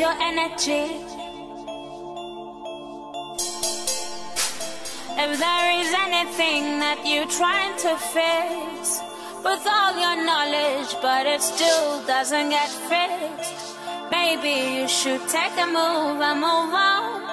your energy. If there is anything that you're trying to fix with all your knowledge, but it still doesn't get fixed, maybe you should take a move and move on.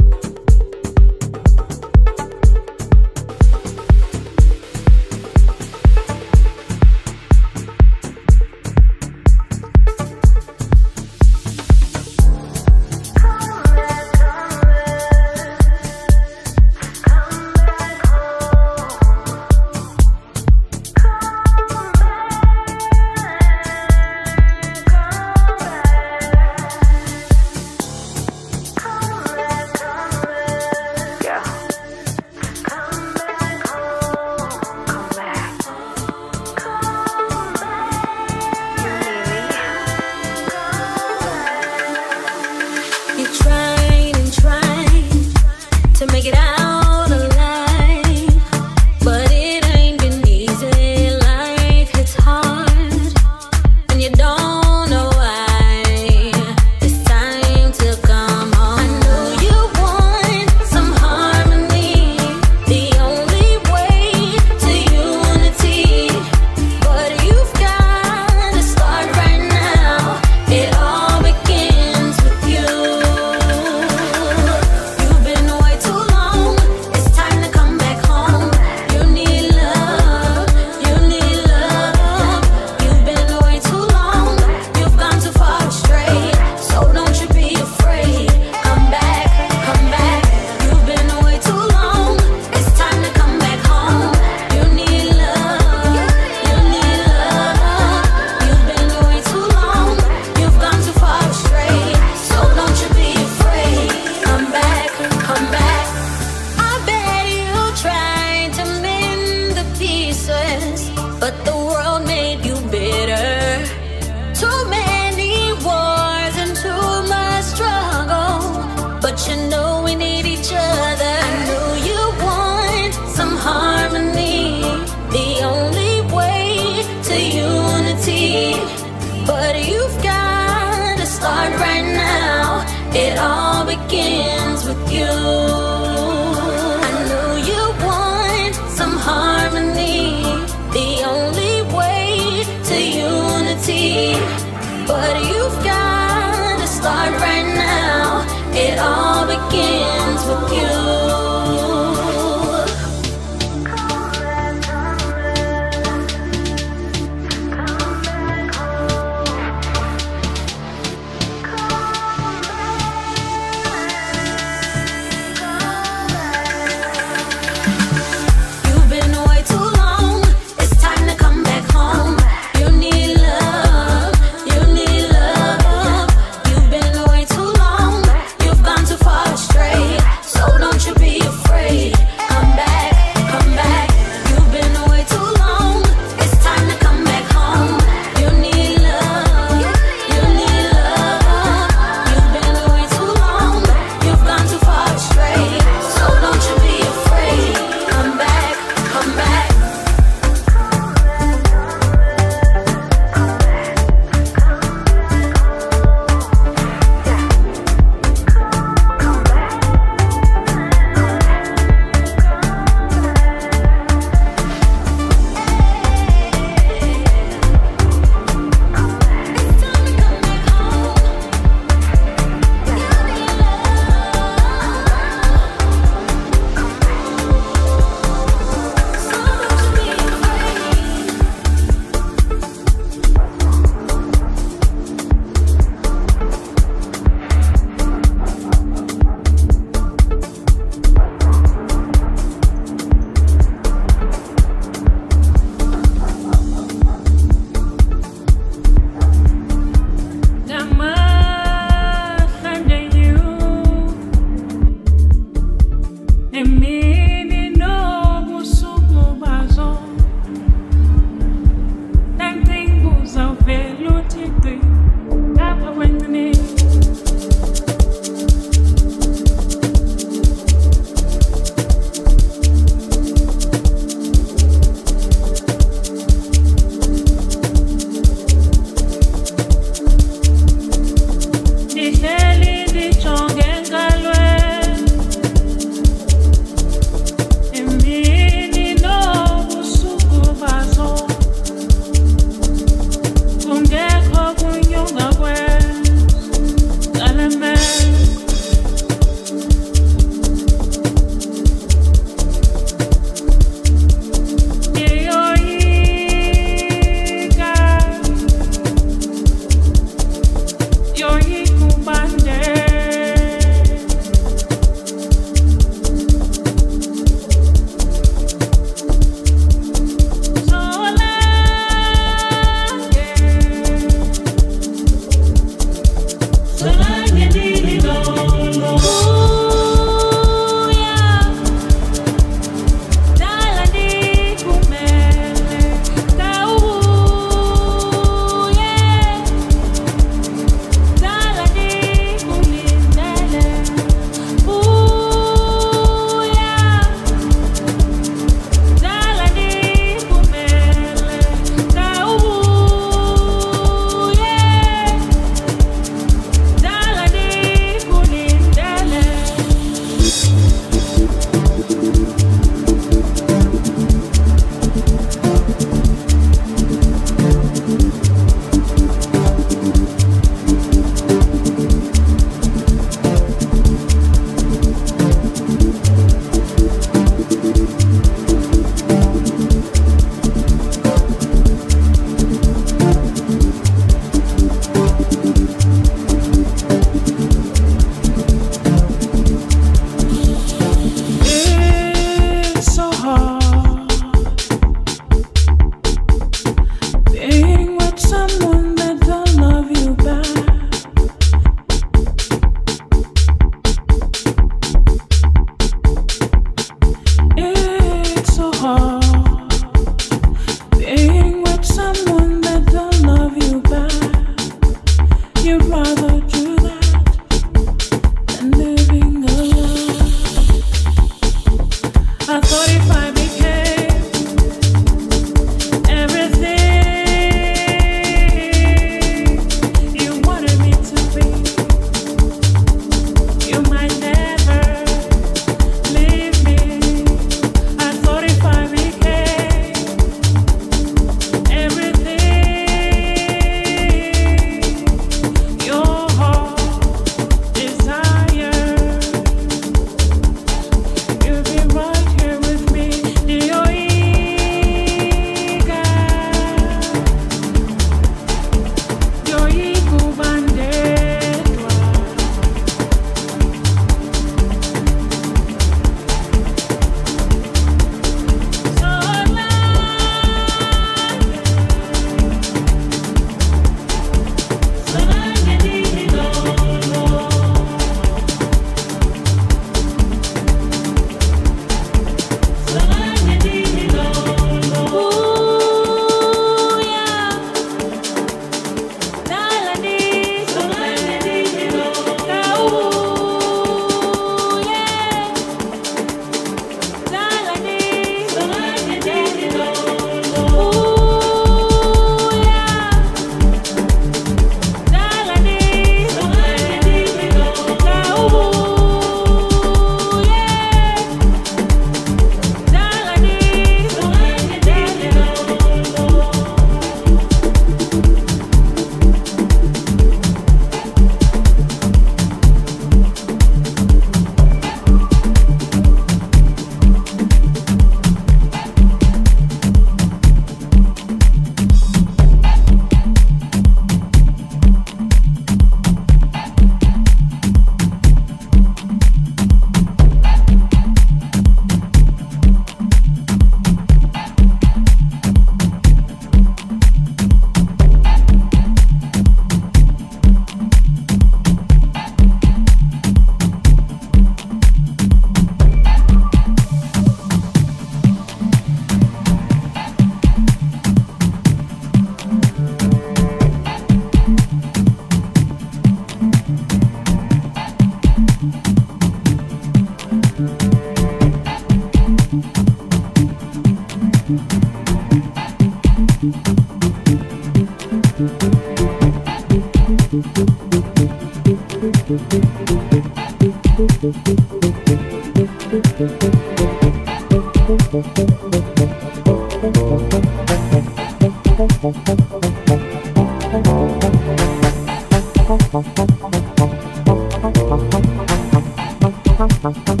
Thank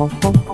Oh, oh,